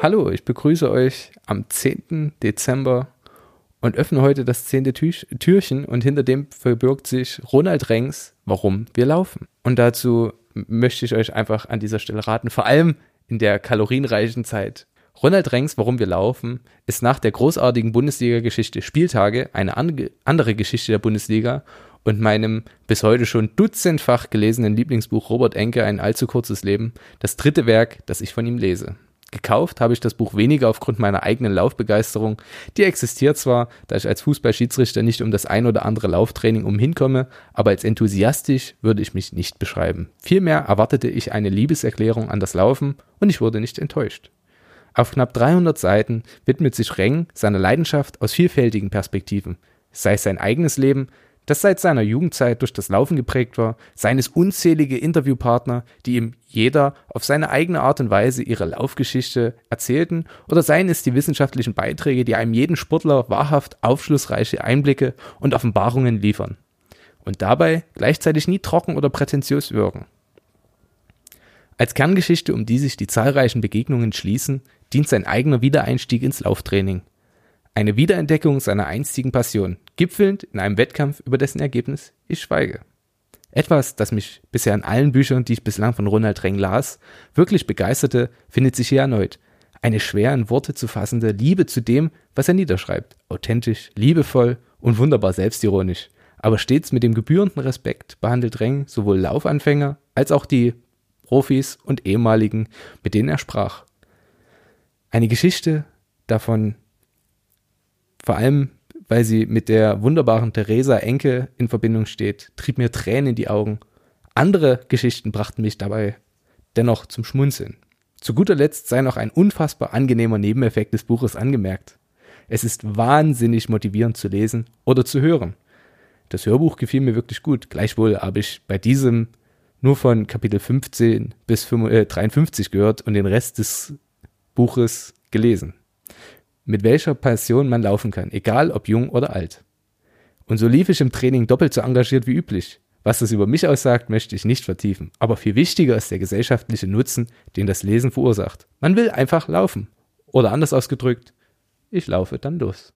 Hallo, ich begrüße euch am 10. Dezember und öffne heute das zehnte Türchen und hinter dem verbirgt sich Ronald Rengs, warum wir laufen. Und dazu möchte ich euch einfach an dieser Stelle raten, vor allem in der kalorienreichen Zeit. Ronald Rengs, warum wir laufen, ist nach der großartigen Bundesliga-Geschichte Spieltage eine andere Geschichte der Bundesliga und meinem bis heute schon dutzendfach gelesenen Lieblingsbuch Robert Enke ein allzu kurzes Leben das dritte Werk, das ich von ihm lese. Gekauft habe ich das Buch weniger aufgrund meiner eigenen Laufbegeisterung. Die existiert zwar, da ich als Fußballschiedsrichter nicht um das ein oder andere Lauftraining umhinkomme, aber als enthusiastisch würde ich mich nicht beschreiben. Vielmehr erwartete ich eine Liebeserklärung an das Laufen und ich wurde nicht enttäuscht. Auf knapp 300 Seiten widmet sich Reng seiner Leidenschaft aus vielfältigen Perspektiven, sei es sein eigenes Leben, das seit seiner Jugendzeit durch das Laufen geprägt war, seines unzählige Interviewpartner, die ihm jeder auf seine eigene Art und Weise ihre Laufgeschichte erzählten, oder seien es die wissenschaftlichen Beiträge, die einem jeden Sportler wahrhaft aufschlussreiche Einblicke und Offenbarungen liefern und dabei gleichzeitig nie trocken oder prätentiös wirken. Als Kerngeschichte, um die sich die zahlreichen Begegnungen schließen, dient sein eigener Wiedereinstieg ins Lauftraining – eine Wiederentdeckung seiner einstigen Passion, gipfelnd in einem Wettkampf, über dessen Ergebnis ich schweige. Etwas, das mich bisher in allen Büchern, die ich bislang von Ronald Reng las, wirklich begeisterte, findet sich hier erneut. Eine schwer in Worte zu fassende Liebe zu dem, was er niederschreibt. Authentisch, liebevoll und wunderbar selbstironisch. Aber stets mit dem gebührenden Respekt behandelt Reng sowohl Laufanfänger als auch die Profis und ehemaligen, mit denen er sprach. Eine Geschichte davon, vor allem, weil sie mit der wunderbaren Theresa Enke in Verbindung steht, trieb mir Tränen in die Augen. Andere Geschichten brachten mich dabei dennoch zum Schmunzeln. Zu guter Letzt sei noch ein unfassbar angenehmer Nebeneffekt des Buches angemerkt. Es ist wahnsinnig motivierend zu lesen oder zu hören. Das Hörbuch gefiel mir wirklich gut. Gleichwohl habe ich bei diesem nur von Kapitel 15 bis 53 äh, gehört und den Rest des Buches gelesen mit welcher Passion man laufen kann, egal ob jung oder alt. Und so lief ich im Training doppelt so engagiert wie üblich. Was das über mich aussagt, möchte ich nicht vertiefen. Aber viel wichtiger ist der gesellschaftliche Nutzen, den das Lesen verursacht. Man will einfach laufen. Oder anders ausgedrückt, ich laufe dann los.